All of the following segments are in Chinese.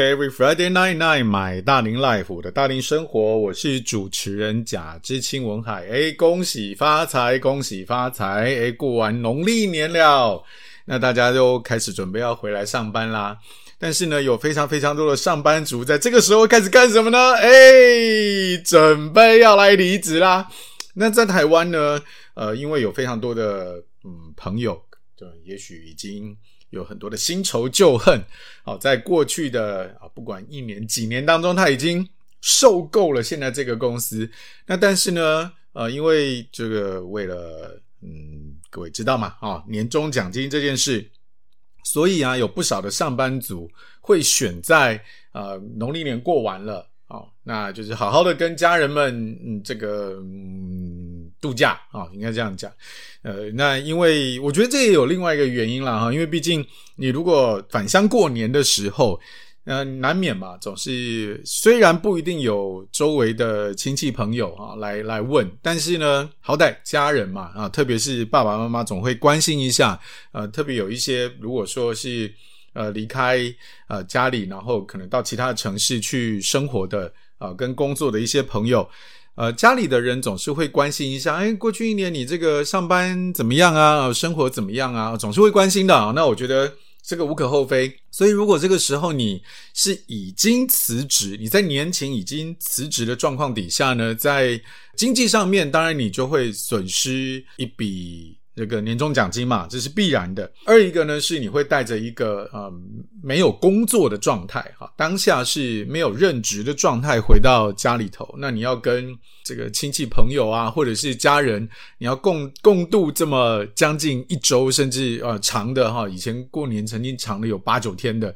Every、Friday night night，买大龄 life，的大龄生活，我是主持人贾知清文海。哎，恭喜发财，恭喜发财！哎，过完农历年了，那大家都开始准备要回来上班啦。但是呢，有非常非常多的上班族在这个时候开始干什么呢？哎，准备要来离职啦。那在台湾呢，呃，因为有非常多的嗯朋友，就也许已经。有很多的新仇旧恨，好，在过去的啊，不管一年几年当中，他已经受够了现在这个公司。那但是呢，呃，因为这个为了，嗯，各位知道吗？啊，年终奖金这件事，所以啊，有不少的上班族会选在呃农历年过完了，啊，那就是好好的跟家人们，嗯，这个，嗯，度假啊，应该这样讲。呃，那因为我觉得这也有另外一个原因啦哈，因为毕竟你如果返乡过年的时候，呃，难免嘛，总是虽然不一定有周围的亲戚朋友啊来来问，但是呢，好歹家人嘛啊，特别是爸爸妈妈总会关心一下，呃，特别有一些如果说是呃离开呃家里，然后可能到其他城市去生活的啊，跟工作的一些朋友。呃，家里的人总是会关心一下，哎，过去一年你这个上班怎么样啊？生活怎么样啊？总是会关心的啊。那我觉得这个无可厚非。所以，如果这个时候你是已经辞职，你在年前已经辞职的状况底下呢，在经济上面，当然你就会损失一笔。这个年终奖金嘛，这是必然的。二一个呢，是你会带着一个呃没有工作的状态哈，当下是没有任职的状态回到家里头，那你要跟这个亲戚朋友啊，或者是家人，你要共共度这么将近一周，甚至呃长的哈，以前过年曾经长的有八九天的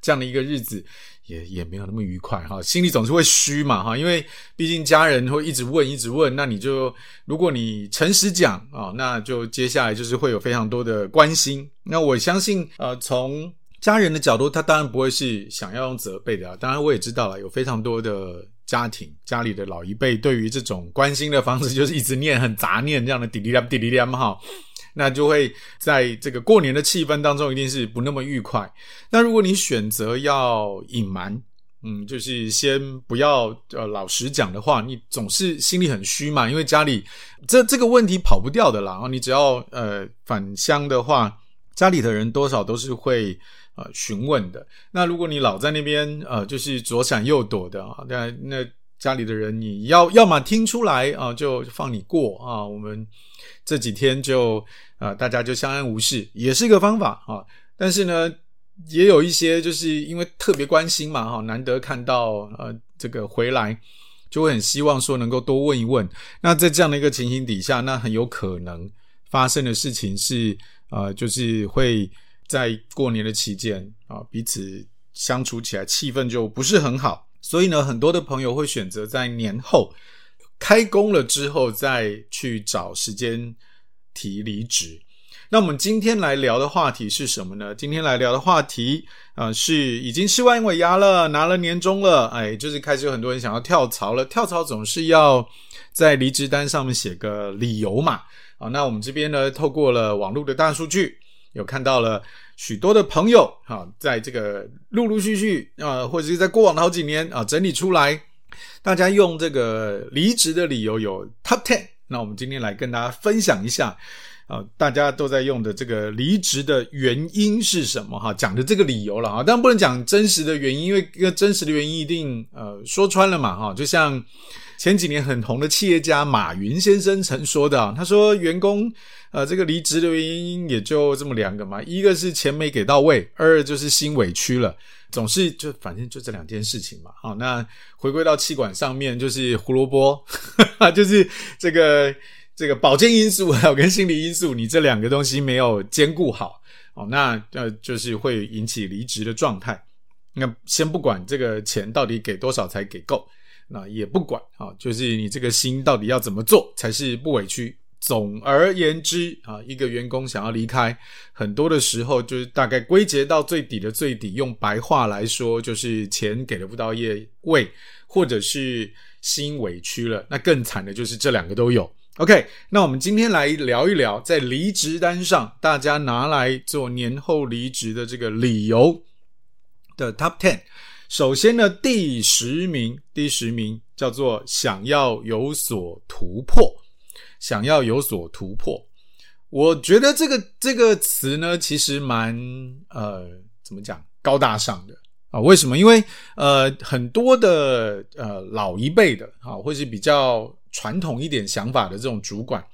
这样的一个日子。也也没有那么愉快哈，心里总是会虚嘛哈，因为毕竟家人会一直问一直问，那你就如果你诚实讲啊，那就接下来就是会有非常多的关心。那我相信呃，从家人的角度，他当然不会是想要用责备的啊。当然我也知道了，有非常多的家庭家里的老一辈对于这种关心的方式，就是一直念很杂念这样的滴滴答滴滴答哈。那就会在这个过年的气氛当中，一定是不那么愉快。那如果你选择要隐瞒，嗯，就是先不要呃老实讲的话，你总是心里很虚嘛，因为家里这这个问题跑不掉的啦。然后你只要呃返乡的话，家里的人多少都是会呃询问的。那如果你老在那边呃就是左闪右躲的啊，那那家里的人你要要么听出来啊，就放你过啊，我们。这几天就啊、大家就相安无事，也是一个方法啊。但是呢，也有一些就是因为特别关心嘛，哈，难得看到呃这个回来，就会很希望说能够多问一问。那在这样的一个情形底下，那很有可能发生的事情是，呃，就是会在过年的期间啊，彼此相处起来气氛就不是很好。所以呢，很多的朋友会选择在年后。开工了之后再去找时间提离职。那我们今天来聊的话题是什么呢？今天来聊的话题啊、是已经吃完尾牙了，拿了年终了，哎，就是开始有很多人想要跳槽了。跳槽总是要在离职单上面写个理由嘛。啊，那我们这边呢，透过了网络的大数据，有看到了许多的朋友啊，在这个陆陆续续啊，或者是在过往的好几年啊，整理出来。大家用这个离职的理由有 Top Ten，那我们今天来跟大家分享一下，啊，大家都在用的这个离职的原因是什么？哈，讲的这个理由了啊，当然不能讲真实的原因，因为一个真实的原因一定呃说穿了嘛，哈，就像前几年很红的企业家马云先生曾说的，他说员工呃这个离职的原因也就这么两个嘛，一个是钱没给到位，二就是心委屈了。总是就反正就这两件事情嘛，好，那回归到气管上面，就是胡萝卜，就是这个这个保健因素还有跟心理因素，你这两个东西没有兼顾好，哦，那呃就是会引起离职的状态。那先不管这个钱到底给多少才给够，那也不管啊，就是你这个心到底要怎么做才是不委屈。总而言之啊，一个员工想要离开，很多的时候就是大概归结到最底的最底，用白话来说就是钱给了不到业位，或者是心委屈了。那更惨的就是这两个都有。OK，那我们今天来聊一聊，在离职单上大家拿来做年后离职的这个理由的 Top Ten。首先呢，第十名，第十名叫做想要有所突破，想要有所突破。我觉得这个这个词呢，其实蛮呃，怎么讲，高大上的啊？为什么？因为呃，很多的呃老一辈的啊，或是比较传统一点想法的这种主管，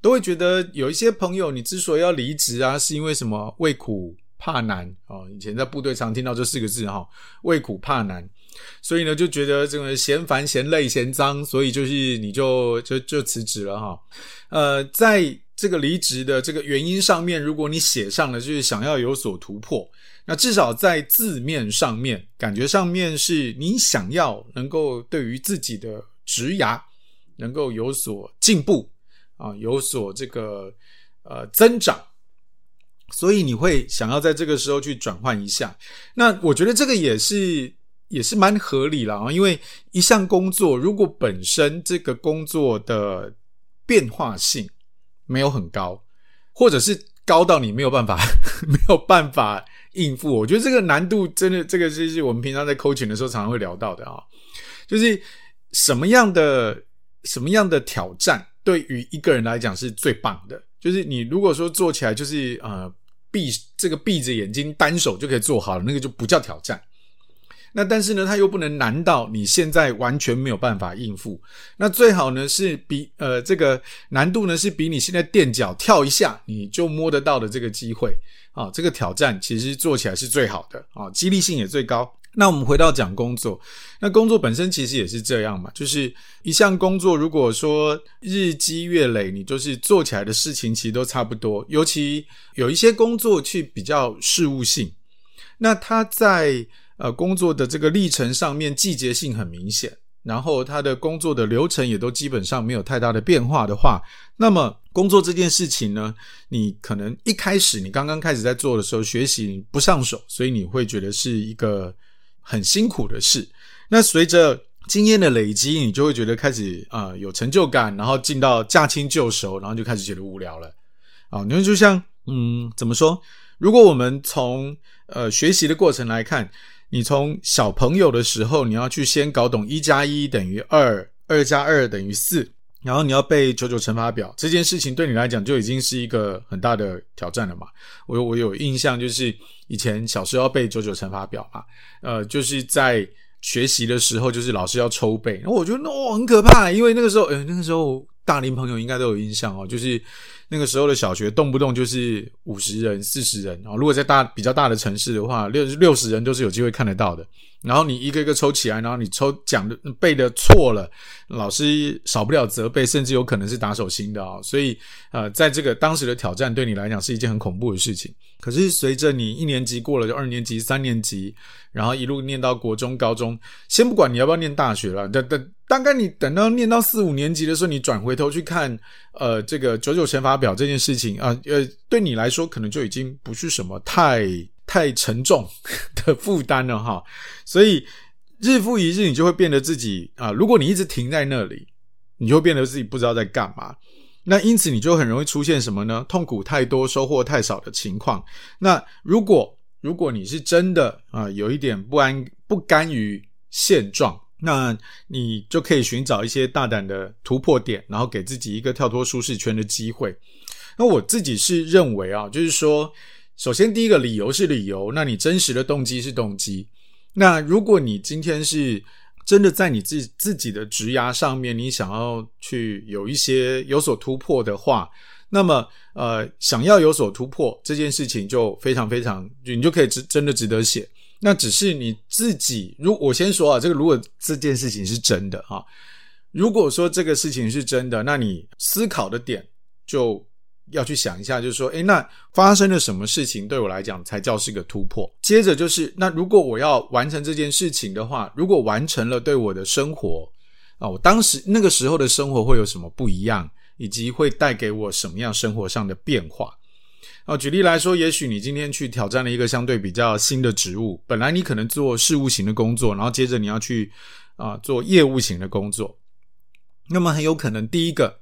都会觉得有一些朋友，你之所以要离职啊，是因为什么？为苦怕难啊。以前在部队常听到这四个字哈，畏苦怕难，所以呢，就觉得这个嫌烦、嫌累、嫌脏，所以就是你就就就辞职了哈。呃，在这个离职的这个原因上面，如果你写上了就是想要有所突破，那至少在字面上面，感觉上面是你想要能够对于自己的职涯能够有所进步啊，有所这个呃增长，所以你会想要在这个时候去转换一下。那我觉得这个也是也是蛮合理了啊，因为一项工作如果本身这个工作的变化性，没有很高，或者是高到你没有办法 没有办法应付。我觉得这个难度真的，这个就是我们平常在 coaching 的时候常常会聊到的啊，就是什么样的什么样的挑战对于一个人来讲是最棒的。就是你如果说做起来就是呃闭这个闭着眼睛单手就可以做好了，那个就不叫挑战。那但是呢，它又不能难到你现在完全没有办法应付。那最好呢是比呃这个难度呢是比你现在垫脚跳一下你就摸得到的这个机会啊，这个挑战其实做起来是最好的啊，激励性也最高。那我们回到讲工作，那工作本身其实也是这样嘛，就是一项工作如果说日积月累，你就是做起来的事情其实都差不多。尤其有一些工作去比较事务性，那它在。呃，工作的这个历程上面季节性很明显，然后他的工作的流程也都基本上没有太大的变化的话，那么工作这件事情呢，你可能一开始你刚刚开始在做的时候学习不上手，所以你会觉得是一个很辛苦的事。那随着经验的累积，你就会觉得开始啊、有成就感，然后进到驾轻就熟，然后就开始觉得无聊了。啊，你看就像嗯，怎么说？如果我们从呃学习的过程来看。你从小朋友的时候，你要去先搞懂一加一等于二，二加二等于四，然后你要背九九乘法表，这件事情对你来讲就已经是一个很大的挑战了嘛。我我有印象，就是以前小时候要背九九乘法表嘛，呃，就是在学习的时候，就是老师要抽背，然后我觉得那、哦、很可怕，因为那个时候，哎，那个时候大龄朋友应该都有印象哦，就是。那个时候的小学动不动就是五十人、四十人然后！如果在大比较大的城市的话，六六十人都是有机会看得到的。然后你一个一个抽起来，然后你抽讲的背的错了，老师少不了责备，甚至有可能是打手心的啊！所以呃，在这个当时的挑战对你来讲是一件很恐怖的事情。可是随着你一年级过了，就二年级、三年级，然后一路念到国中、高中，先不管你要不要念大学了，等等。大概你等到念到四五年级的时候，你转回头去看，呃，这个九九乘法表这件事情啊，呃，对你来说可能就已经不是什么太太沉重 的负担了哈。所以日复一日，你就会变得自己啊，如果你一直停在那里，你就会变得自己不知道在干嘛。那因此你就很容易出现什么呢？痛苦太多，收获太少的情况。那如果如果你是真的啊，有一点不安不甘于现状。那你就可以寻找一些大胆的突破点，然后给自己一个跳脱舒适圈的机会。那我自己是认为啊，就是说，首先第一个理由是理由，那你真实的动机是动机。那如果你今天是真的在你自自己的职涯上面，你想要去有一些有所突破的话，那么呃，想要有所突破这件事情就非常非常，你就可以值真的值得写。那只是你自己，如我先说啊，这个如果这件事情是真的哈，如果说这个事情是真的，那你思考的点就要去想一下，就是说，诶，那发生了什么事情对我来讲才叫是个突破？接着就是，那如果我要完成这件事情的话，如果完成了，对我的生活啊，我当时那个时候的生活会有什么不一样，以及会带给我什么样生活上的变化？哦，举例来说，也许你今天去挑战了一个相对比较新的职务，本来你可能做事务型的工作，然后接着你要去啊、做业务型的工作，那么很有可能第一个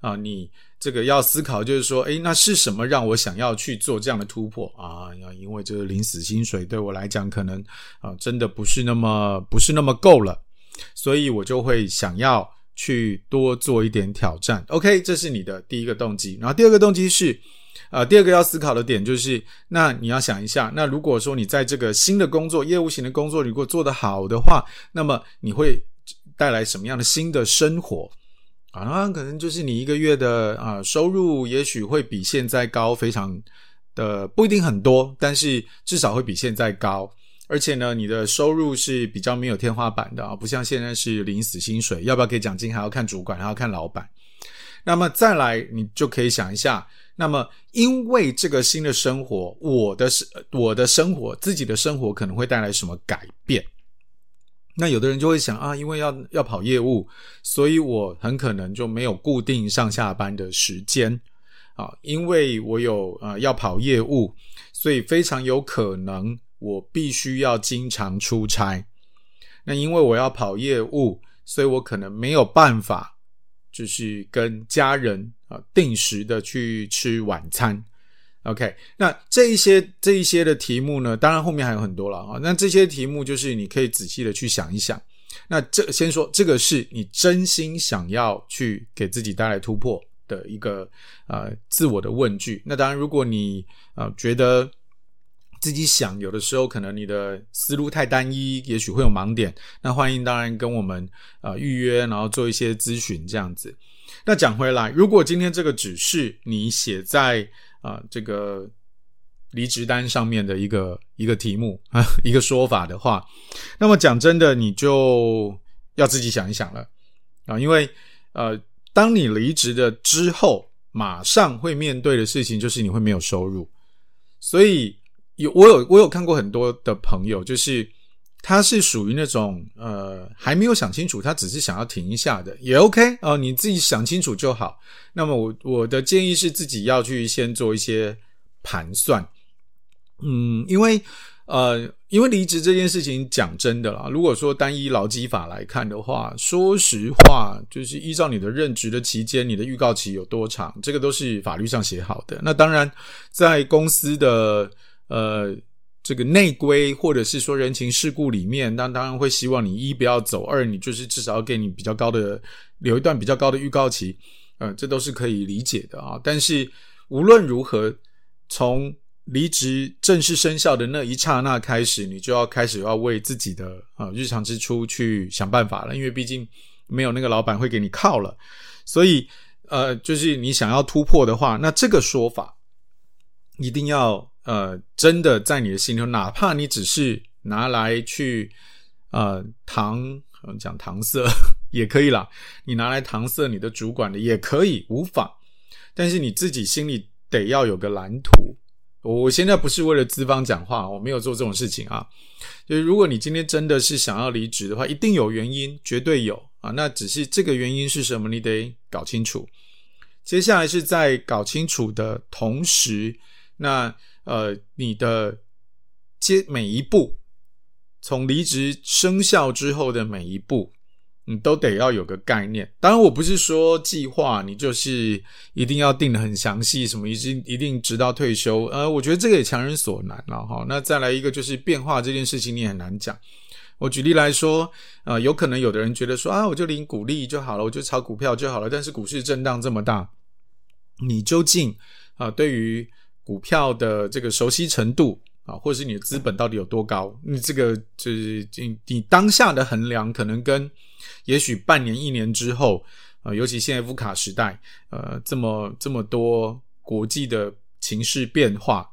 啊、你这个要思考，就是说，诶，那是什么让我想要去做这样的突破啊？因为这个临死薪水对我来讲，可能啊，真的不是那么不是那么够了，所以我就会想要去多做一点挑战。OK，这是你的第一个动机。然后第二个动机是，呃，第二个要思考的点就是，那你要想一下，那如果说你在这个新的工作、业务型的工作，如果做得好的话，那么你会带来什么样的新的生活？啊，那可能就是你一个月的啊收入，也许会比现在高，非常的不一定很多，但是至少会比现在高。而且呢，你的收入是比较没有天花板的啊，不像现在是领死薪水，要不要给奖金还要看主管，还要看老板。那么再来，你就可以想一下，那么因为这个新的生活，我的生我的生活，自己的生活可能会带来什么改变？那有的人就会想啊，因为要要跑业务，所以我很可能就没有固定上下班的时间啊。因为我有啊要跑业务，所以非常有可能我必须要经常出差。那因为我要跑业务，所以我可能没有办法，就是跟家人啊定时的去吃晚餐。OK，那这一些这一些的题目呢，当然后面还有很多了啊。那这些题目就是你可以仔细的去想一想。那这先说这个是你真心想要去给自己带来突破的一个呃自我的问句。那当然，如果你呃觉得自己想有的时候可能你的思路太单一，也许会有盲点，那欢迎当然跟我们呃预约，然后做一些咨询这样子。那讲回来，如果今天这个只是你写在啊，这个离职单上面的一个一个题目啊，一个说法的话，那么讲真的，你就要自己想一想了。啊，因为呃，当你离职的之后，马上会面对的事情就是你会没有收入，所以有我有我有看过很多的朋友，就是他是属于那种呃还没有想清楚，他只是想要停一下的，也 OK 哦，你自己想清楚就好。那么我我的建议是自己要去先做一些盘算，嗯，因为呃，因为离职这件事情讲真的啦，如果说单一劳基法来看的话，说实话，就是依照你的任职的期间，你的预告期有多长，这个都是法律上写好的。那当然，在公司的呃这个内规或者是说人情世故里面，那当然会希望你一不要走，二你就是至少要给你比较高的留一段比较高的预告期。嗯，这都是可以理解的啊。但是无论如何，从离职正式生效的那一刹那开始，你就要开始要为自己的啊日常支出去想办法了。因为毕竟没有那个老板会给你靠了，所以呃，就是你想要突破的话，那这个说法一定要呃真的在你的心里头，哪怕你只是拿来去呃搪讲搪塞。也可以啦，你拿来搪塞你的主管的也可以，无妨。但是你自己心里得要有个蓝图。我现在不是为了资方讲话，我没有做这种事情啊。就是如果你今天真的是想要离职的话，一定有原因，绝对有啊。那只是这个原因是什么，你得搞清楚。接下来是在搞清楚的同时，那呃，你的接每一步，从离职生效之后的每一步。你都得要有个概念，当然我不是说计划你就是一定要定得很详细，什么一定一定直到退休，呃，我觉得这个也强人所难了哈。那再来一个就是变化这件事情你也很难讲。我举例来说，呃，有可能有的人觉得说啊，我就领股利就好了，我就炒股票就好了，但是股市震荡这么大，你究竟啊对于股票的这个熟悉程度？啊，或者是你的资本到底有多高？你这个就是你你当下的衡量，可能跟也许半年、一年之后，呃，尤其现在乌卡时代，呃，这么这么多国际的情势变化，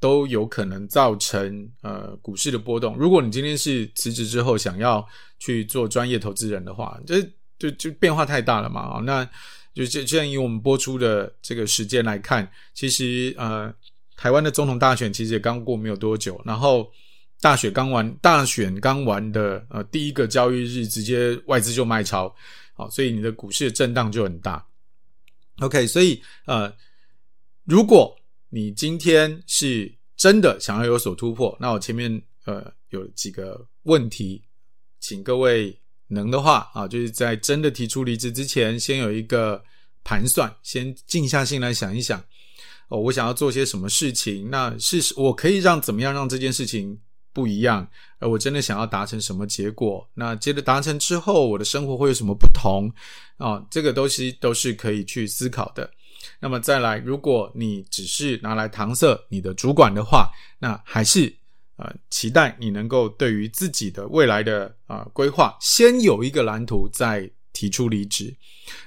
都有可能造成呃股市的波动。如果你今天是辞职之后想要去做专业投资人的话，这就就变化太大了嘛啊，那就这这样以我们播出的这个时间来看，其实呃。台湾的总统大选其实也刚过没有多久，然后大选刚完，大选刚完的呃第一个交易日，直接外资就卖超，好，所以你的股市的震荡就很大。OK，所以呃，如果你今天是真的想要有所突破，那我前面呃有几个问题，请各位能的话啊，就是在真的提出离职之前，先有一个盘算，先静下心来想一想，哦，我想要做些什么事情？那是我可以让怎么样让这件事情不一样？而我真的想要达成什么结果？那接着达成之后，我的生活会有什么不同？啊，这个东西都是可以去思考的。那么再来，如果你只是拿来搪塞你的主管的话，那还是呃期待你能够对于自己的未来的啊、呃、规划，先有一个蓝图，再提出离职。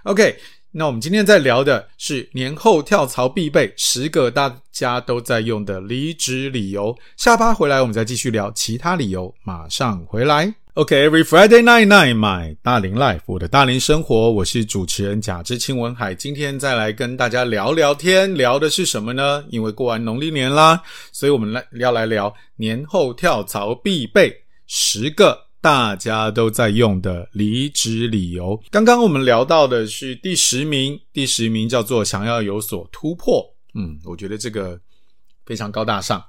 OK。那我们今天在聊的是年后跳槽必备十个大家都在用的离职理由。下趴回来，我们再继续聊其他理由。马上回来。OK，Every、Friday night night my 大龄 life，我的大龄生活，我是主持人贾志清文海。今天再来跟大家聊聊天，聊的是什么呢？因为过完农历年啦，所以我们来要来聊年后跳槽必备十个。大家都在用的离职理由。刚刚我们聊到的是第十名，第十名叫做想要有所突破。嗯，我觉得这个非常高大上。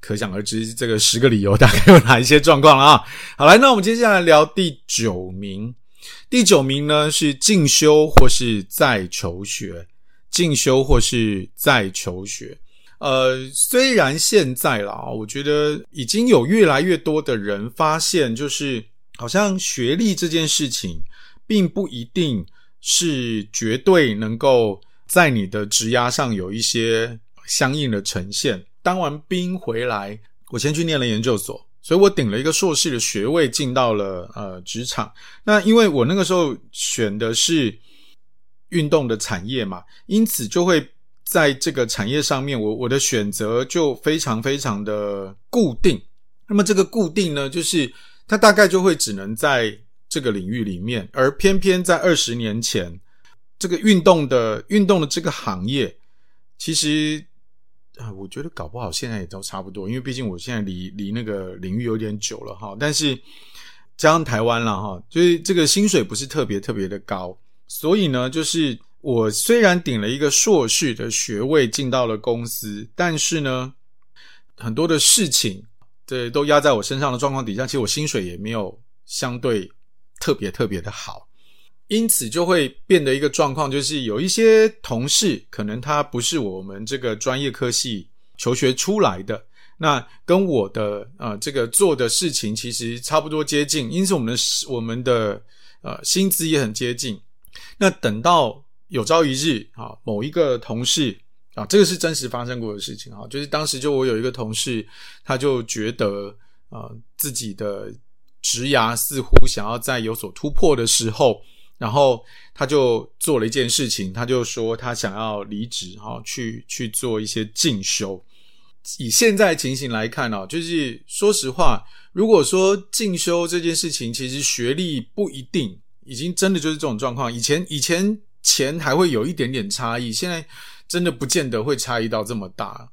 可想而知，这个十个理由大概有哪一些状况了啊？好，来，那我们接下来聊第九名。第九名呢是进修或是在求学，进修或是在求学。呃，虽然现在啦，我觉得已经有越来越多的人发现，就是好像学历这件事情，并不一定是绝对能够在你的职涯上有一些相应的呈现。当完兵回来，我先去念了研究所，所以我顶了一个硕士的学位，进到了呃职场。那因为我那个时候选的是运动的产业嘛，因此就会。在这个产业上面，我我的选择就非常非常的固定。那么这个固定呢，就是它大概就会只能在这个领域里面，而偏偏在二十年前，这个运动的运动的这个行业，其实啊，我觉得搞不好现在也都差不多，因为毕竟我现在离离那个领域有点久了哈。但是加上台湾了哈，就是这个薪水不是特别特别的高，所以呢，就是。我虽然顶了一个硕士的学位进到了公司，但是呢，很多的事情对都压在我身上的状况底下，其实我薪水也没有相对特别特别的好，因此就会变得一个状况，就是有一些同事可能他不是我们这个专业科系求学出来的，那跟我的呃这个做的事情其实差不多接近，因此我们的我们的呃薪资也很接近，那等到。有朝一日，啊，某一个同事啊，这个是真实发生过的事情啊，就是当时就我有一个同事，他就觉得啊，自己的职涯似乎想要再有所突破的时候，然后他就做了一件事情，他就说他想要离职，哈，去去做一些进修。以现在情形来看呢，就是说实话，如果说进修这件事情，其实学历不一定，已经真的就是这种状况。以前以前。钱还会有一点点差异，现在真的不见得会差异到这么大，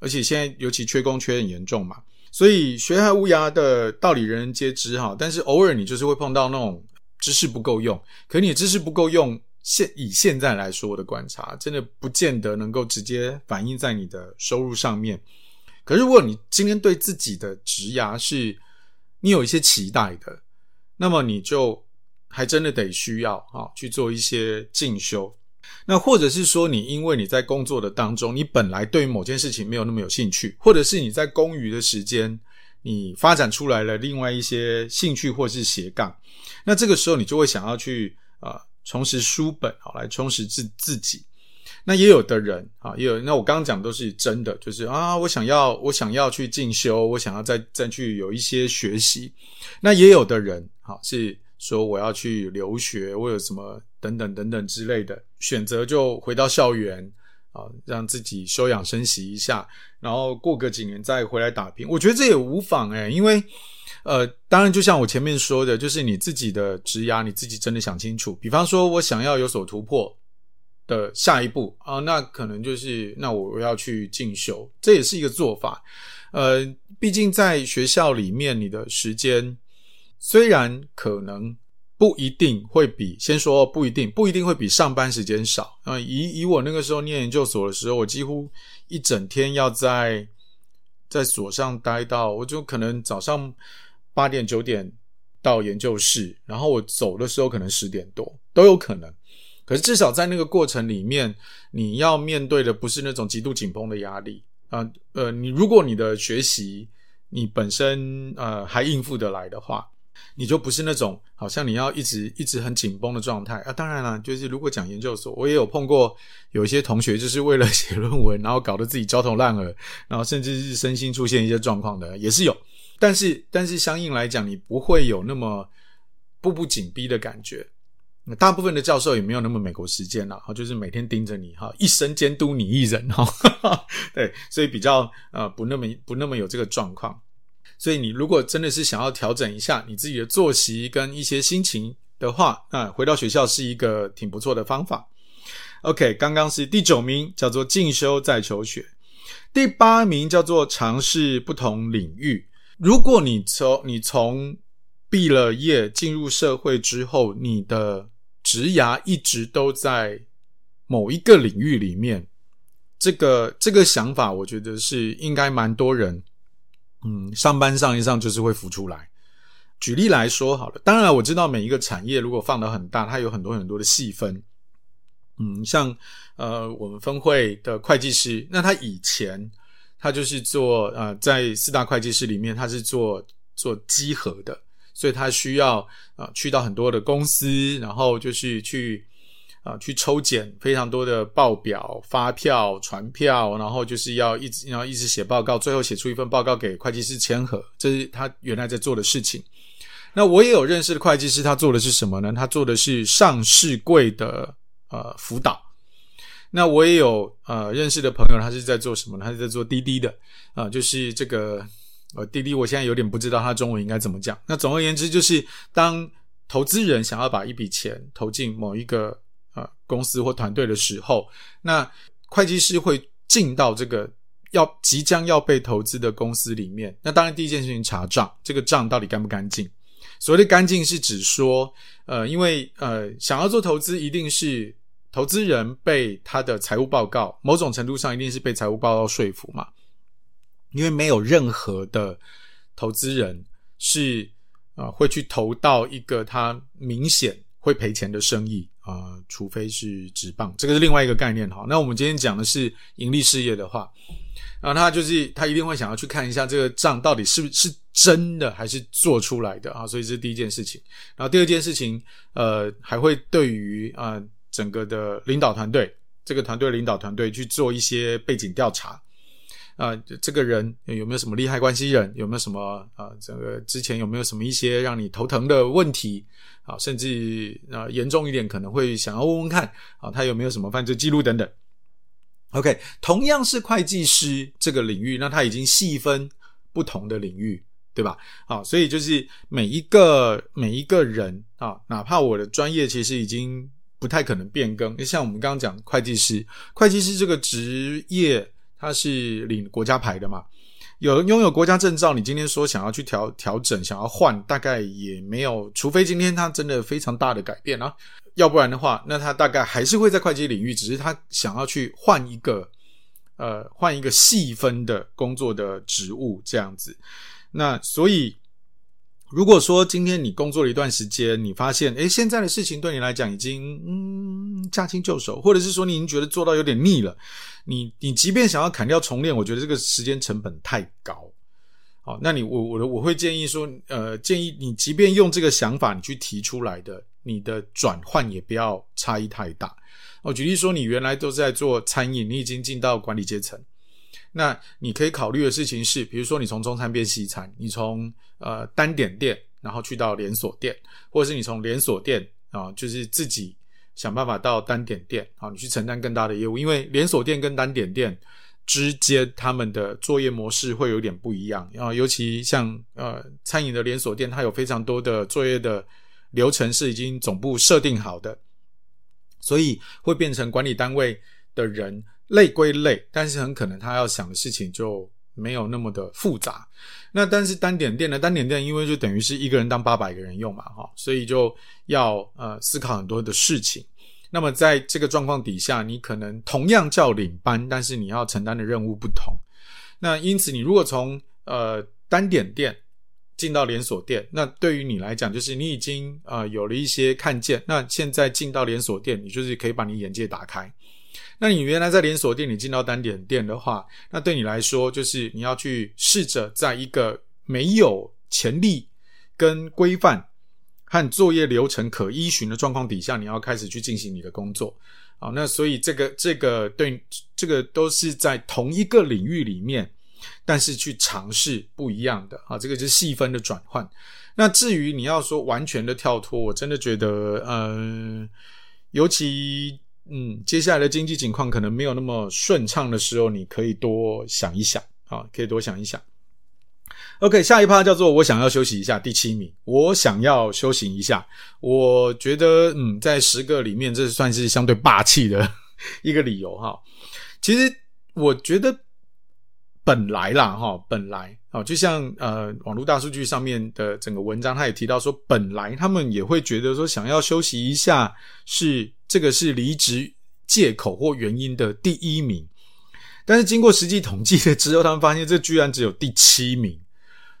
而且现在尤其缺工缺很严重嘛，所以学海无涯的道理人人皆知哈，但是偶尔你就是会碰到那种知识不够用，可你知识不够用，现以现在来说的观察，真的不见得能够直接反映在你的收入上面。可是如果你今天对自己的职涯是你有一些期待的，那么你就。还真的得需要啊去做一些进修，那或者是说你因为你在工作的当中，你本来对于某件事情没有那么有兴趣，或者是你在公余的时间，你发展出来了另外一些兴趣或是斜杠，那这个时候你就会想要去啊重拾书本啊来充实自自己。那也有的人啊，也有那我刚刚讲都是真的，就是啊我想要我想要去进修，我想要再再去有一些学习。那也有的人啊是。说我要去留学，我有什么等等等等之类的选择，就回到校园啊，让自己休养生息一下，然后过个几年再回来打拼。我觉得这也无妨诶，因为呃，当然就像我前面说的，就是你自己的职涯，你自己真的想清楚。比方说，我想要有所突破的下一步啊，那可能就是那我要去进修，这也是一个做法。呃，毕竟在学校里面，你的时间。虽然可能不一定会比，先说不一定，不一定会比上班时间少啊。以以我那个时候念研究所的时候，我几乎一整天要在在所上待到，我就可能早上八点九点到研究室，然后我走的时候可能十点多都有可能。可是至少在那个过程里面，你要面对的不是那种极度紧绷的压力啊，呃，呃，你如果你的学习你本身呃还应付得来的话。你就不是那种好像你要一直一直很紧绷的状态啊！当然了，就是如果讲研究所，我也有碰过有一些同学，就是为了 写论文，然后搞得自己焦头烂额，然后甚至是身心出现一些状况的，也是有。但是，但是相应来讲，你不会有那么步步紧逼的感觉。大部分的教授也没有那么美国时间啦，哈，就是每天盯着你哈，一生监督你一人哈，对，所以比较呃不那么不那么有这个状况。所以你如果真的是想要调整一下你自己的作息跟一些心情的话，那回到学校是一个挺不错的方法。OK，刚刚是第九名，叫做进修再求学；第八名叫做尝试不同领域。如果你从你从毕了业进入社会之后，你的职涯一直都在某一个领域里面，这个这个想法，我觉得是应该蛮多人。嗯，上班上一上就是会浮出来。举例来说好了，当然我知道每一个产业如果放得很大，它有很多很多的细分。嗯，像呃我们分会的会计师，那他以前他就是做呃在四大会计师里面，他是做做稽核的，所以他需要呃去到很多的公司，然后就是去。啊，去抽检非常多的报表、发票、传票，然后就是要一直要一直写报告，最后写出一份报告给会计师签核，这是他原来在做的事情。那我也有认识的会计师，他做的是什么呢？他做的是上市柜的呃辅导。那我也有呃认识的朋友，他是在做什么呢？他是在做滴滴的啊、就是这个呃滴滴，我现在有点不知道他中文应该怎么讲。那总而言之，就是当投资人想要把一笔钱投进某一个。公司或团队的时候，那会计师会进到这个要即将要被投资的公司里面。那当然，第一件事情查账，这个账到底干不干净？所谓的干净是指说，呃，因为呃，想要做投资，一定是投资人被他的财务报告，某种程度上一定是被财务报告说服嘛。因为没有任何的投资人是啊、会去投到一个他明显会赔钱的生意。呃，除非是纸棒，这个是另外一个概念哈。那我们今天讲的是盈利事业的话，然后他就是他一定会想要去看一下这个账到底是不是真的还是做出来的啊。所以这是第一件事情。然后第二件事情，呃，还会对于啊、整个的领导团队，这个团队领导团队去做一些背景调查。啊、这个人有没有什么利害关系人？有没有什么啊、呃？这个之前有没有什么一些让你头疼的问题？啊，甚至啊、严重一点，可能会想要问问看啊，他有没有什么犯罪记录等等。OK，同样是会计师这个领域，那他已经细分不同的领域，对吧？啊，所以就是每一个每一个人啊，哪怕我的专业其实已经不太可能变更，像我们刚刚讲会计师，会计师这个职业。他是领国家牌的嘛，有拥有国家证照，你今天说想要去调调整，想要换，大概也没有，除非今天他真的非常大的改变啊，要不然的话，那他大概还是会在会计领域，只是他想要去换一个，呃，换一个细分的工作的职务这样子，那所以。如果说今天你工作了一段时间，你发现，诶，现在的事情对你来讲已经，嗯，驾轻就熟，或者是说你已经觉得做到有点腻了，你你即便想要砍掉重练，我觉得这个时间成本太高。好，那你我我我会建议说，呃，建议你即便用这个想法你去提出来的，你的转换也不要差异太大。我举例说，你原来都在做餐饮，你已经进到管理阶层。那你可以考虑的事情是，比如说你从中餐变西餐，你从呃单点店，然后去到连锁店，或者是你从连锁店啊、就是自己想办法到单点店啊，你去承担更大的业务，因为连锁店跟单点店之间他们的作业模式会有点不一样啊、呃，尤其像呃餐饮的连锁店，它有非常多的作业的流程是已经总部设定好的，所以会变成管理单位的人。累归累，但是很可能他要想的事情就没有那么的复杂。那但是单点店呢？单点店因为就等于是一个人当八百个人用嘛，哈，所以就要呃思考很多的事情。那么在这个状况底下，你可能同样叫领班，但是你要承担的任务不同。那因此，你如果从呃单点店进到连锁店，那对于你来讲，就是你已经呃有了一些看见。那现在进到连锁店，你就是可以把你眼界打开。那你原来在连锁店，你进到单点店的话，那对你来说，就是你要去试着在一个没有潜力跟规范和作业流程可依循的状况底下，你要开始去进行你的工作。好，那所以这个这个对这个都是在同一个领域里面，但是去尝试不一样的啊，这个就是细分的转换。那至于你要说完全的跳脱，我真的觉得，呃，尤其嗯，接下来的经济情况可能没有那么顺畅的时候，你可以多想一想啊，可以多想一想。OK，下一趴叫做“我想要休息一下”。第七名，我想要休息一下。我觉得，嗯，在十个里面，这算是相对霸气的一个理由哈。其实，我觉得本来啦，哈，本来啊，就像呃，网络大数据上面的整个文章，他也提到说，本来他们也会觉得说，想要休息一下是这个是离职借口或原因的第一名。但是经过实际统计了之后，他们发现这居然只有第七名。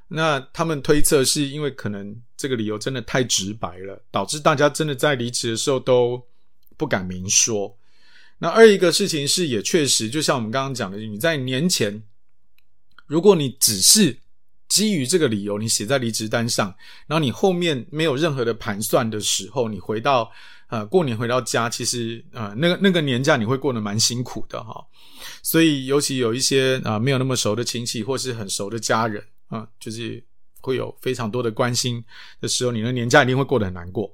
那他们推测是因为可能这个理由真的太直白了，导致大家真的在离职的时候都不敢明说。那二一个事情是，也确实就像我们刚刚讲的，你在年前，如果你只是基于这个理由你写在离职单上，然后你后面没有任何的盘算的时候，你回到呃过年回到家，其实呃那个那个年假你会过得蛮辛苦的哈。所以尤其有一些啊、没有那么熟的亲戚或是很熟的家人。啊、就是会有非常多的关心的时候，你的年假一定会过得很难过。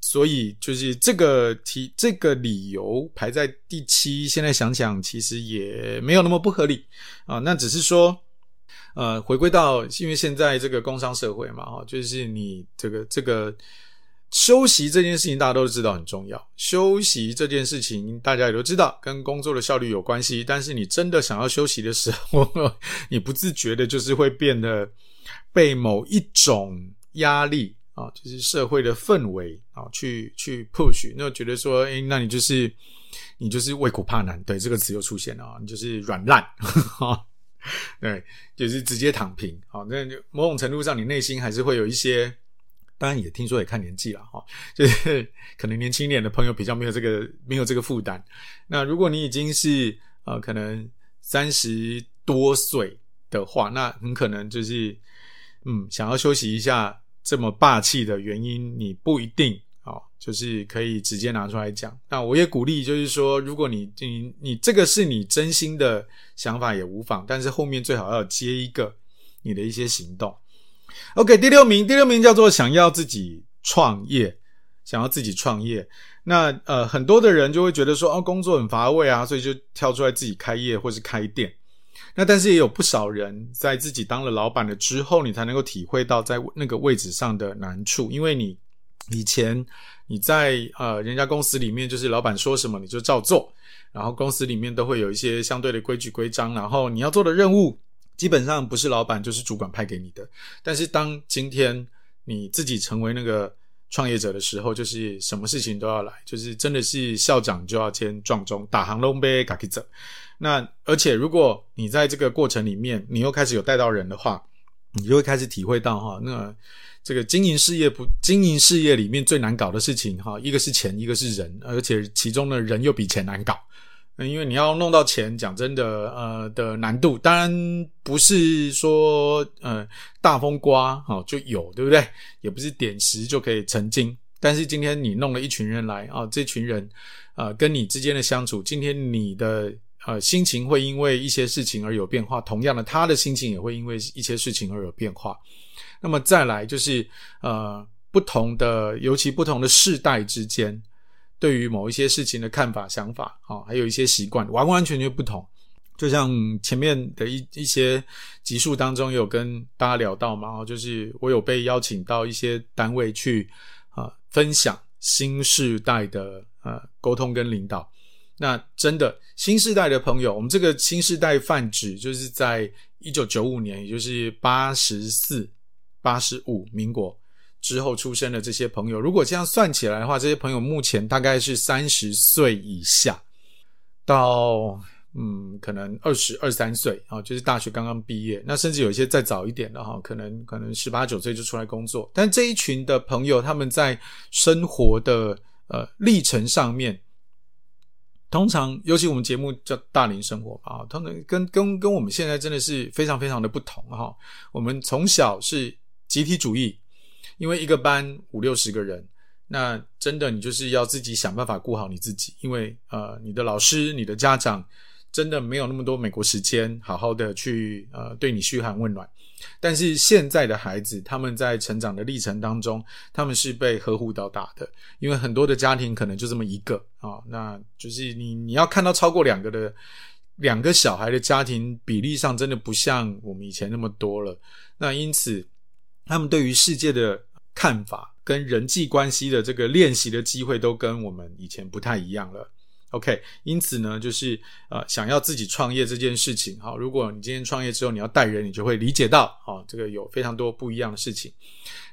所以，就是这个题，这个理由排在第七。现在想想，其实也没有那么不合理啊。那只是说，呃，回归到，因为现在这个工商社会嘛，哈，就是你这个这个。休息这件事情大家都知道很重要，休息这件事情大家也都知道跟工作的效率有关系。但是你真的想要休息的时候，你不自觉的，就是会变得被某一种压力啊，就是社会的氛围啊，去去 push，那觉得说，诶，那你就是你就是畏苦怕难，对，这个词又出现了，你就是软烂，哈，对，就是直接躺平。好，那某种程度上，你内心还是会有一些。当然也听说也看年纪了哈，就是可能年轻一点的朋友比较没有这个没有这个负担。那如果你已经是呃可能三十多岁的话，那很可能就是嗯想要休息一下，这么霸气的原因你不一定哦，就是可以直接拿出来讲。那我也鼓励就是说，如果你你你这个是你真心的想法也无妨，但是后面最好要接一个你的一些行动。OK，第六名，第六名叫做想要自己创业，想要自己创业。那呃，很多的人就会觉得说，哦，工作很乏味啊，所以就跳出来自己开业或是开店。那但是也有不少人在自己当了老板了之后，你才能够体会到在那个位置上的难处，因为你以前你在呃人家公司里面，就是老板说什么你就照做，然后公司里面都会有一些相对的规矩规章，然后你要做的任务。基本上不是老板就是主管派给你的，但是当今天你自己成为那个创业者的时候，就是什么事情都要来，就是真的是校长就要先撞钟，打行龙呗，卡起走。那而且如果你在这个过程里面，你又开始有带到人的话，你就会开始体会到哈，那这个经营事业不经营事业里面最难搞的事情哈，一个是钱，一个是人，而且其中的人又比钱难搞。因为你要弄到钱，讲真的，呃的难度，当然不是说呃大风刮好就有，对不对？也不是点石就可以成金。但是今天你弄了一群人来啊，这群人呃跟你之间的相处，今天你的呃心情会因为一些事情而有变化，同样的，他的心情也会因为一些事情而有变化。那么再来就是呃不同的，尤其不同的世代之间。对于某一些事情的看法、想法，啊，还有一些习惯，完完全全不同。就像前面的一一些集数当中有跟大家聊到嘛，哦就是我有被邀请到一些单位去啊分享新世代的呃沟通跟领导。那真的新世代的朋友，我们这个新世代泛指就是在一九九五年，也就是八十四、八十五民国。之后出生的这些朋友，如果这样算起来的话，这些朋友目前大概是三十岁以下，到嗯，可能二十二三岁啊，就是大学刚刚毕业，那甚至有一些再早一点的哈，可能可能十八九岁就出来工作。但这一群的朋友，他们在生活的呃历程上面，通常尤其我们节目叫大龄生活啊，通常跟跟跟我们现在真的是非常非常的不同哈。我们从小是集体主义，因为一个班五六十个人。那真的，你就是要自己想办法顾好你自己，因为呃，你的老师、你的家长真的没有那么多美国时间，好好的去呃对你嘘寒问暖。但是现在的孩子，他们在成长的历程当中，他们是被呵护到大的，因为很多的家庭可能就这么一个啊、那就是你你要看到超过两个的两个小孩的家庭比例上，真的不像我们以前那么多了。那因此，他们对于世界的看法。跟人际关系的这个练习的机会都跟我们以前不太一样了。OK，因此呢，就是呃，想要自己创业这件事情，好，如果你今天创业之后你要带人，你就会理解到，好，这个有非常多不一样的事情。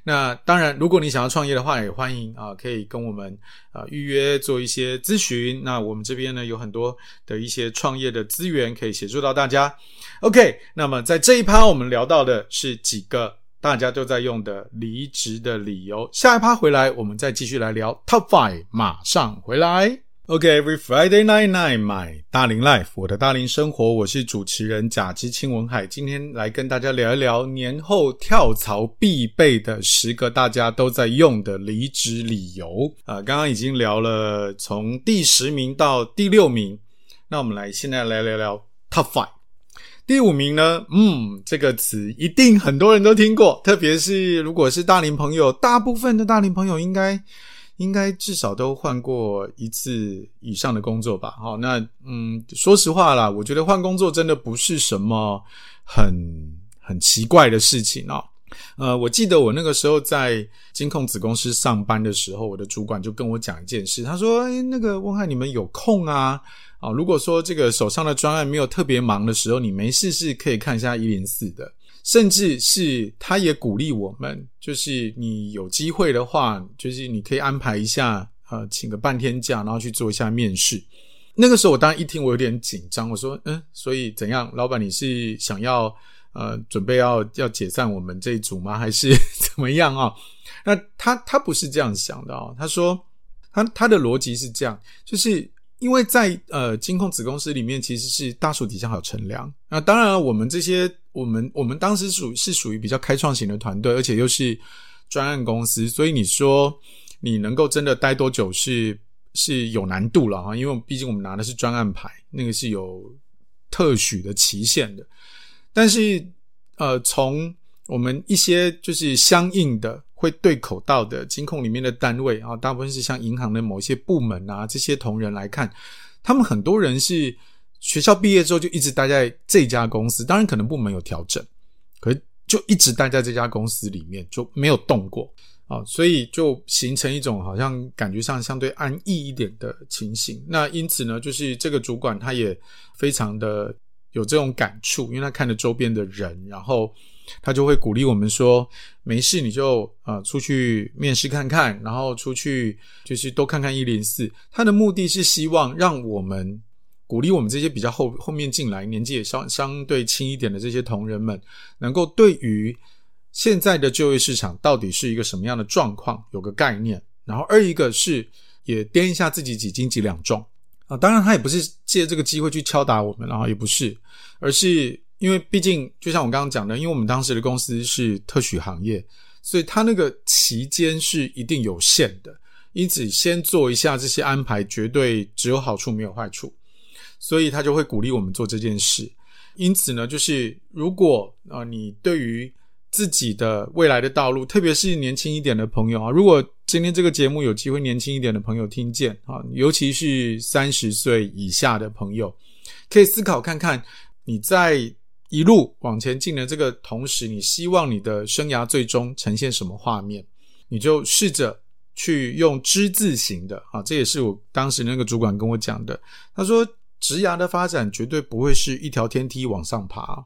那当然，如果你想要创业的话，也欢迎啊，可以跟我们啊预约做一些咨询。那我们这边呢，有很多的一些创业的资源可以协助到大家。OK，那么在这一趴，我们聊到的是几个。大家都在用的离职的理由，下一趴回来，我们再继续来聊 Top Five，马上回来。OK，Every、Friday night night，my 大龄 life，我的大龄生活，我是主持人贾之青文海，今天来跟大家聊一聊年后跳槽必备的十个大家都在用的离职理由。啊、刚刚已经聊了从第十名到第六名，那我们来现在来聊聊 Top Five。第五名呢，嗯，这个词一定很多人都听过，特别是如果是大龄朋友，大部分的大龄朋友应该应该至少都换过一次以上的工作吧？好，那嗯，说实话啦，我觉得换工作真的不是什么很很奇怪的事情啊。呃，我记得我那个时候在金控子公司上班的时候，我的主管就跟我讲一件事，他说：“哎，那个文海，你们有空啊？”啊，如果说这个手上的专案没有特别忙的时候，你没事是可以看一下一零四的，甚至是他也鼓励我们，就是你有机会的话，就是你可以安排一下，呃，请个半天假，然后去做一下面试。那个时候我当然一听我有点紧张，我说，嗯，所以怎样，老板你是想要呃准备要要解散我们这一组吗？还是 怎么样啊？那他他不是这样想的哦，他说他他的逻辑是这样，就是。因为在呃金控子公司里面，其实是大树底下还有乘凉。那当然，我们这些我们我们当时属是属于比较开创型的团队，而且又是专案公司，所以你说你能够真的待多久是是有难度了哈。因为毕竟我们拿的是专案牌，那个是有特许的期限的。但是呃，从我们一些就是相应的。会对口到的金控里面的单位啊，大部分是像银行的某些部门啊，这些同仁来看，他们很多人是学校毕业之后就一直待在这家公司，当然可能部门有调整，可是就一直待在这家公司里面就没有动过啊，所以就形成一种好像感觉上相对安逸一点的情形。那因此呢，就是这个主管他也非常的有这种感触，因为他看着周边的人，然后。他就会鼓励我们说：“没事，你就呃出去面试看看，然后出去就是多看看一零四。”他的目的是希望让我们鼓励我们这些比较后后面进来、年纪也相相对轻一点的这些同仁们，能够对于现在的就业市场到底是一个什么样的状况有个概念。然后二一个是也掂一下自己几斤几两重啊。当然，他也不是借这个机会去敲打我们，然后也不是，而是。因为毕竟，就像我刚刚讲的，因为我们当时的公司是特许行业，所以他那个期间是一定有限的。因此，先做一下这些安排，绝对只有好处没有坏处。所以他就会鼓励我们做这件事。因此呢，就是如果啊、你对于自己的未来的道路，特别是年轻一点的朋友啊，如果今天这个节目有机会年轻一点的朋友听见啊，尤其是三十岁以下的朋友，可以思考看看你在。一路往前进的这个同时，你希望你的生涯最终呈现什么画面？你就试着去用之字形的啊，这也是我当时那个主管跟我讲的。他说，职涯的发展绝对不会是一条天梯往上爬，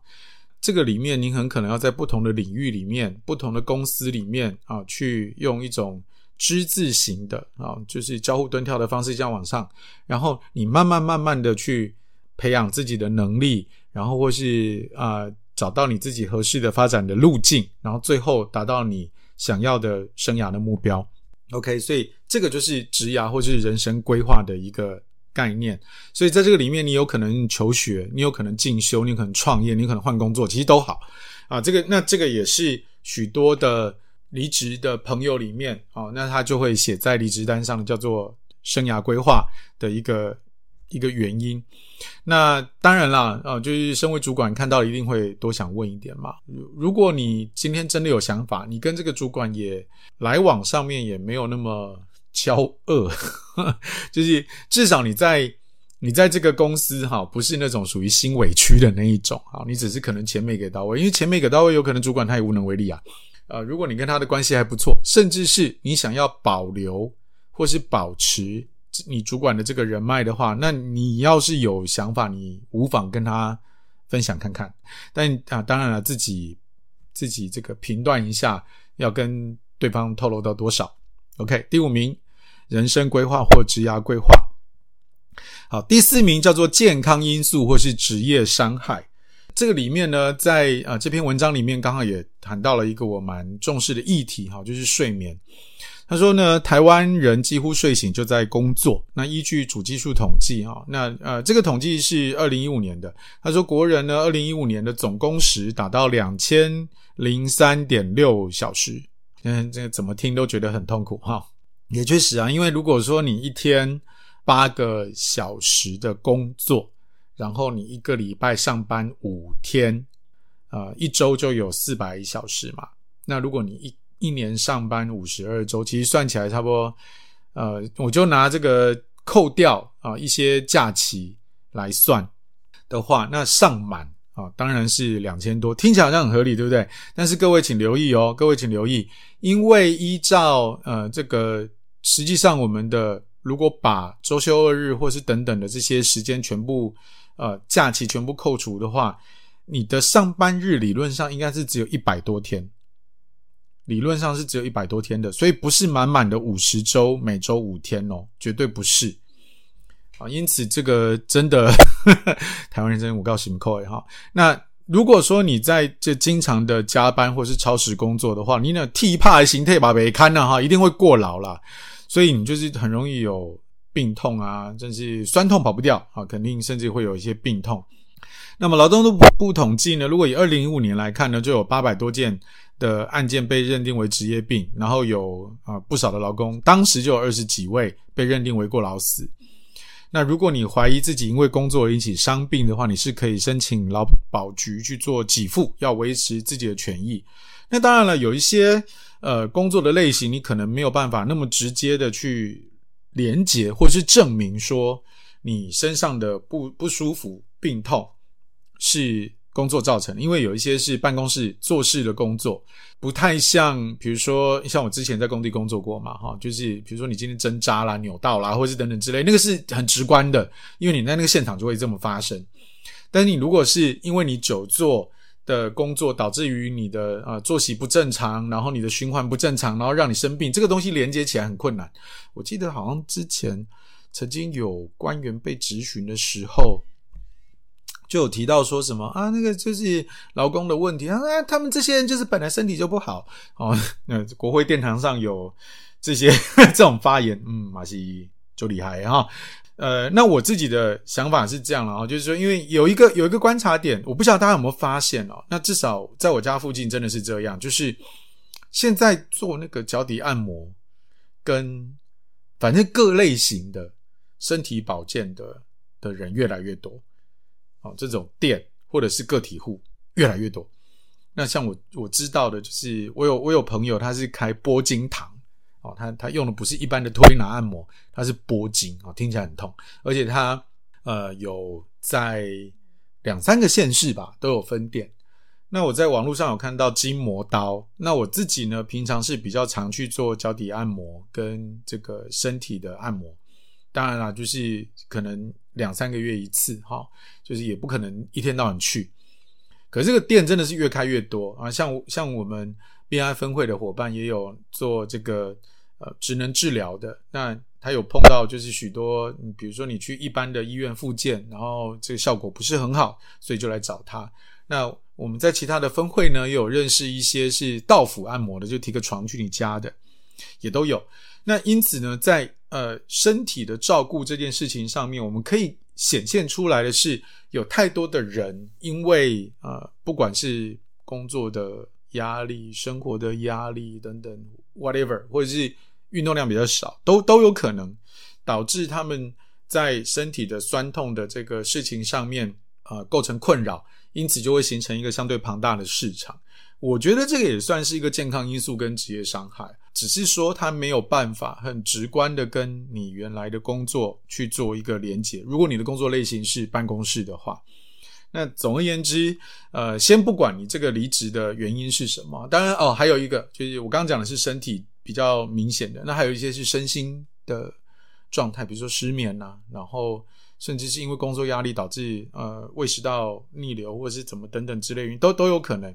这个里面你很可能要在不同的领域里面、不同的公司里面啊，去用一种之字形的啊，就是交互蹲跳的方式这样往上，然后你慢慢慢慢的去。培养自己的能力，然后或是啊、找到你自己合适的发展的路径，然后最后达到你想要的生涯的目标。OK，所以这个就是职涯或是人生规划的一个概念。所以在这个里面，你有可能求学，你有可能进修，你可能创业，你可能换工作，其实都好啊。这个那这个也是许多的离职的朋友里面啊，那他就会写在离职单上叫做。生涯规划的一个一个原因，那当然啦，啊，就是身为主管看到一定会多想问一点嘛。如果你今天真的有想法，你跟这个主管也来往上面也没有那么交恶，就是至少你在你在这个公司哈，不是那种属于心委屈的那一种啊，你只是可能钱没给到位，因为钱没给到位，有可能主管他也无能为力啊。呃，如果你跟他的关系还不错，甚至是你想要保留。或是保持你主管的这个人脉的话，那你要是有想法，你无妨跟他分享看看。但啊，当然了，自己自己这个评断一下，要跟对方透露到多少。OK，第五名，人生规划或职涯规划。好，第四名叫做健康因素或是职业伤害。这个里面呢，在啊这篇文章里面刚好也谈到了一个我蛮重视的议题，哈，就是睡眠。他说呢，台湾人几乎睡醒就在工作。那依据主计处统计，哈，那呃，这个统计是二零一五年的。他说，国人呢，二零一五年的总工时达到两千零三点六小时。嗯，这个怎么听都觉得很痛苦哈。也确实啊，因为如果说你一天八个小时的工作，然后你一个礼拜上班五天，呃，一周就有四百小时嘛。那如果你一一年上班五十二周，其实算起来差不多，呃，我就拿这个扣掉啊一些假期来算的话，那上满啊当然是两千多，听起来好像很合理，对不对？但是各位请留意哦，各位请留意，因为依照呃这个实际上我们的如果把周休二日或是等等的这些时间全部呃假期全部扣除的话，你的上班日理论上应该是只有一百多天。理论上是只有一百多天的，所以不是满满的五十周，每周五天哦，绝对不是啊。因此，这个真的 台湾人真的我告诉你们各位哈。那如果说你在这经常的加班或是超时工作的话，你那体魄还形态把，别看了哈，一定会过劳啦。所以你就是很容易有病痛啊，甚至酸痛跑不掉啊，肯定甚至会有一些病痛。那么劳动部不统计呢，如果以二零一五年来看呢，就有八百多件。的案件被认定为职业病，然后有啊、不少的劳工，当时就有二十几位被认定为过劳死。那如果你怀疑自己因为工作引起伤病的话，你是可以申请劳保局去做给付，要维持自己的权益。那当然了，有一些呃工作的类型，你可能没有办法那么直接的去连接或是证明说你身上的不不舒服、病痛是。工作造成的，因为有一些是办公室做事的工作，不太像，比如说像我之前在工地工作过嘛，哈，就是比如说你今天针扎啦、扭到啦，或是等等之类，那个是很直观的，因为你在那个现场就会这么发生。但是你如果是因为你久坐的工作导致于你的呃作息不正常，然后你的循环不正常，然后让你生病，这个东西连接起来很困难。我记得好像之前曾经有官员被质询的时候。就有提到说什么啊，那个就是劳工的问题啊，他们这些人就是本来身体就不好哦。那国会殿堂上有这些 这种发言，嗯，马西就厉害哈。呃，那我自己的想法是这样了啊，就是说，因为有一个有一个观察点，我不知道大家有没有发现哦。那至少在我家附近真的是这样，就是现在做那个脚底按摩跟反正各类型的身体保健的的人越来越多。哦，这种店或者是个体户越来越多。那像我我知道的，就是我有我有朋友，他是开拨筋堂，哦，他他用的不是一般的推拿按摩，他是拨筋，哦，听起来很痛，而且他呃有在两三个县市吧都有分店。那我在网络上有看到筋膜刀，那我自己呢，平常是比较常去做脚底按摩跟这个身体的按摩，当然啦，就是可能。两三个月一次，哈，就是也不可能一天到晚去。可是这个店真的是越开越多啊！像像我们 BI 分会的伙伴也有做这个呃职能治疗的，那他有碰到就是许多，比如说你去一般的医院复健，然后这个效果不是很好，所以就来找他。那我们在其他的分会呢，也有认识一些是到府按摩的，就提个床去你家的，也都有。那因此呢，在呃身体的照顾这件事情上面，我们可以显现出来的是，有太多的人因为呃不管是工作的压力、生活的压力等等，whatever，或者是运动量比较少，都都有可能导致他们在身体的酸痛的这个事情上面呃构成困扰，因此就会形成一个相对庞大的市场。我觉得这个也算是一个健康因素跟职业伤害。只是说他没有办法很直观的跟你原来的工作去做一个连接。如果你的工作类型是办公室的话，那总而言之，呃，先不管你这个离职的原因是什么，当然哦，还有一个就是我刚刚讲的是身体比较明显的，那还有一些是身心的状态，比如说失眠呐、然后甚至是因为工作压力导致呃胃食道逆流或者是怎么等等之类，都都有可能。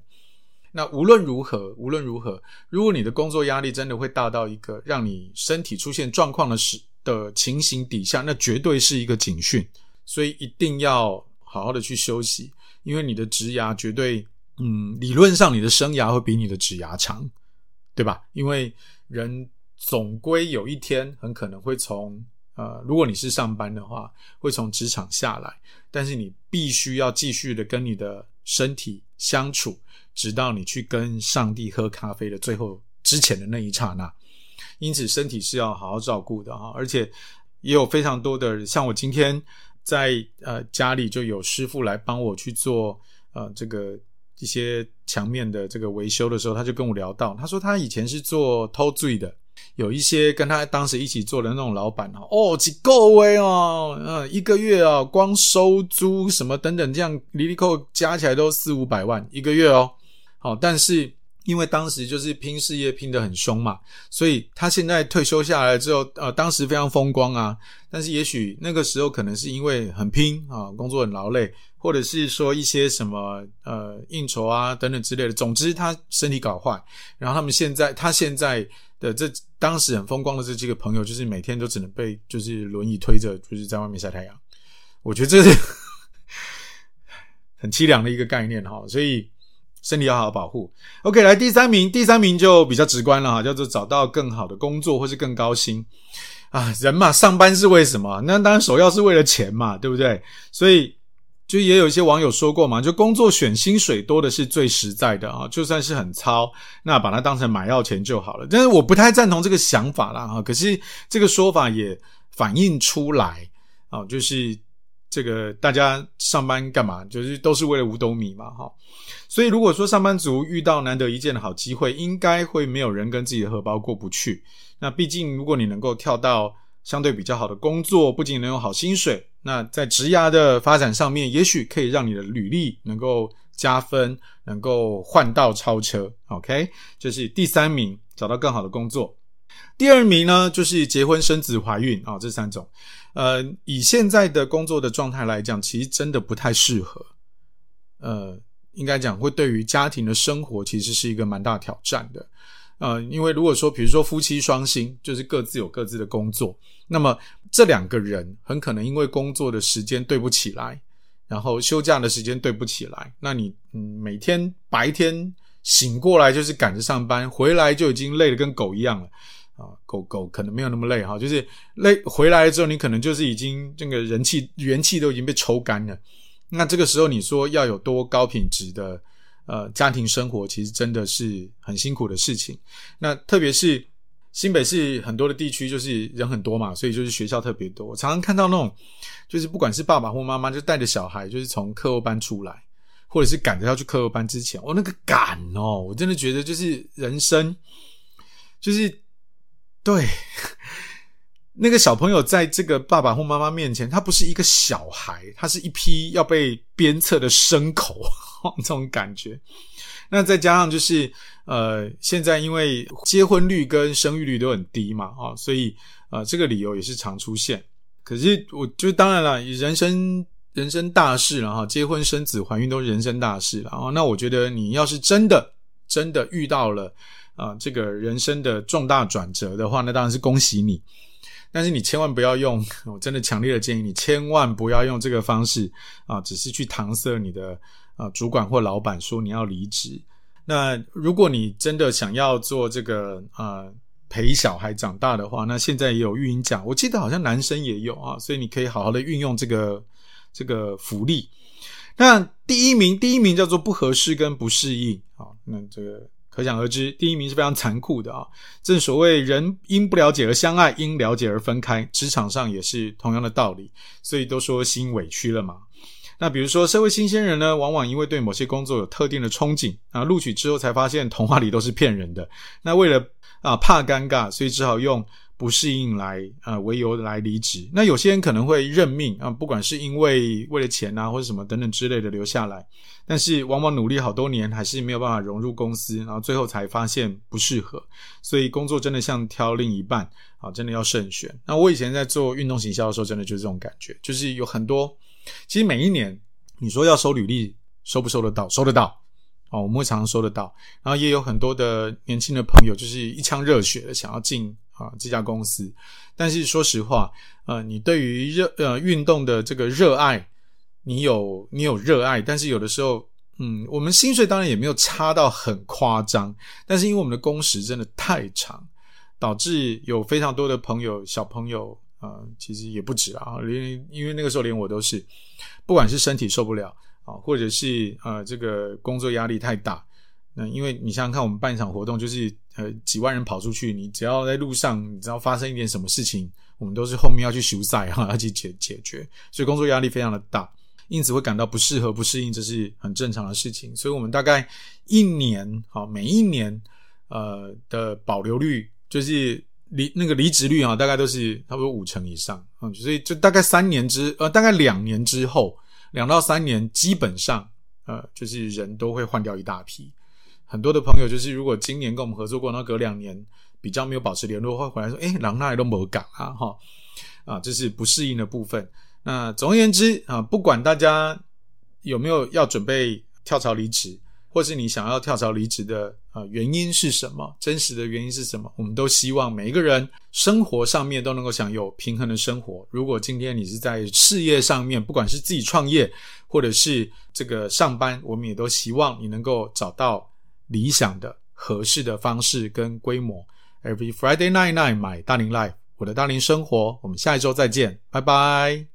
那无论如何，无论如何，如果你的工作压力真的会大到一个让你身体出现状况的时的情形底下，那绝对是一个警讯，所以一定要好好的去休息，因为你的职涯绝对，嗯，理论上你的生涯会比你的职涯长，对吧？因为人总归有一天很可能会从，呃，如果你是上班的话，会从职场下来，但是你必须要继续的跟你的身体相处。直到你去跟上帝喝咖啡的最后之前的那一刹那，因此身体是要好好照顾的哈，而且也有非常多的，像我今天在呃家里就有师傅来帮我去做呃这个一些墙面的这个维修的时候，他就跟我聊到，他说他以前是做偷醉的。有一些跟他当时一起做的那种老板哦，几够位哦，嗯，一个月哦，光收租什么等等这样，离离扣加起来都四五百万一个月哦。好，但是因为当时就是拼事业拼得很凶嘛，所以他现在退休下来之后，呃，当时非常风光啊。但是也许那个时候可能是因为很拼啊，工作很劳累，或者是说一些什么呃应酬啊等等之类的。总之他身体搞坏，然后他们现在他现在的这当时很风光的这几个朋友，就是每天都只能被就是轮椅推着，就是在外面晒太阳。我觉得这是 很凄凉的一个概念哈，所以。身体要好好保护。OK，来第三名，第三名就比较直观了哈，叫做找到更好的工作或是更高薪啊。人嘛，上班是为什么？那当然首要是为了钱嘛，对不对？所以就也有一些网友说过嘛，就工作选薪水多的是最实在的啊，就算是很糙，那把它当成买药钱就好了。但是我不太赞同这个想法啦哈。可是这个说法也反映出来啊，就是。这个大家上班干嘛？就是都是为了五斗米嘛，哈。所以如果说上班族遇到难得一见的好机会，应该会没有人跟自己的荷包过不去。那毕竟，如果你能够跳到相对比较好的工作，不仅能有好薪水，那在职涯的发展上面，也许可以让你的履历能够加分，能够换道超车。OK，这是第三名，找到更好的工作。第二名呢，就是结婚、生子、怀孕啊，这三种。呃，以现在的工作的状态来讲，其实真的不太适合。呃，应该讲会对于家庭的生活，其实是一个蛮大挑战的。呃，因为如果说，比如说夫妻双薪，就是各自有各自的工作，那么这两个人很可能因为工作的时间对不起来，然后休假的时间对不起来，那你嗯每天白天醒过来就是赶着上班，回来就已经累得跟狗一样了。啊，狗狗可能没有那么累哈，就是累回来了之后，你可能就是已经这个人气元气都已经被抽干了。那这个时候你说要有多高品质的呃家庭生活，其实真的是很辛苦的事情。那特别是新北市很多的地区，就是人很多嘛，所以就是学校特别多。我常常看到那种，就是不管是爸爸或妈妈，就带着小孩，就是从课后班出来，或者是赶着要去课后班之前，我那个赶哦，我真的觉得就是人生，就是。对，那个小朋友在这个爸爸或妈妈面前，他不是一个小孩，他是一批要被鞭策的牲口，这种感觉。那再加上就是，呃，现在因为结婚率跟生育率都很低嘛，啊，所以呃，这个理由也是常出现。可是我就当然了，人生人生大事了哈，结婚生子怀孕都是人生大事了啊。那我觉得你要是真的。真的遇到了啊、这个人生的重大转折的话，那当然是恭喜你。但是你千万不要用，我真的强烈的建议你千万不要用这个方式啊，只是去搪塞你的啊主管或老板说你要离职。那如果你真的想要做这个啊陪小孩长大的话，那现在也有育婴假，我记得好像男生也有啊，所以你可以好好的运用这个这个福利。那第一名，第一名叫做不合适跟不适应啊，那这个。可想而知，第一名是非常残酷的啊！正所谓人因不了解而相爱，因了解而分开，职场上也是同样的道理，所以都说心委屈了嘛。那比如说，社会新鲜人呢，往往因为对某些工作有特定的憧憬啊，录取之后才发现童话里都是骗人的。那为了啊怕尴尬，所以只好用。不适应来呃为由来离职，那有些人可能会认命啊，不管是因为为了钱啊或者什么等等之类的留下来，但是往往努力好多年还是没有办法融入公司，然后最后才发现不适合，所以工作真的像挑另一半啊，真的要慎选。那我以前在做运动行销的时候，真的就是这种感觉，就是有很多，其实每一年你说要收履历，收不收得到？收得到哦，我们会常常收得到，然后也有很多的年轻的朋友就是一腔热血的想要进。啊，这家公司，但是说实话，呃，你对于热呃运动的这个热爱，你有你有热爱，但是有的时候，嗯，我们薪水当然也没有差到很夸张，但是因为我们的工时真的太长，导致有非常多的朋友小朋友啊、呃，其实也不止啊，连因为那个时候连我都是，不管是身体受不了啊，或者是呃这个工作压力太大。那因为你想想看，我们办一场活动，就是呃几万人跑出去，你只要在路上，你只要发生一点什么事情，我们都是后面要去修赛哈，要去解解决，所以工作压力非常的大，因此会感到不适合、不适应，这是很正常的事情。所以我们大概一年，好每一年呃的保留率，就是离那个离职率啊，大概都是差不多五成以上，嗯，所以就大概三年之呃大概两年之后，两到三年基本上呃就是人都会换掉一大批。很多的朋友就是，如果今年跟我们合作过，那隔两年比较没有保持联络，会回来说：“诶，狼那里都没港啊，哈啊，这是不适应的部分。”那总而言之啊，不管大家有没有要准备跳槽离职，或是你想要跳槽离职的啊原因是什么，真实的原因是什么，我们都希望每一个人生活上面都能够享有平衡的生活。如果今天你是在事业上面，不管是自己创业，或者是这个上班，我们也都希望你能够找到。理想的、合适的方式跟规模。Every Friday night night，买大龄 life，我的大龄生活。我们下一周再见，拜拜。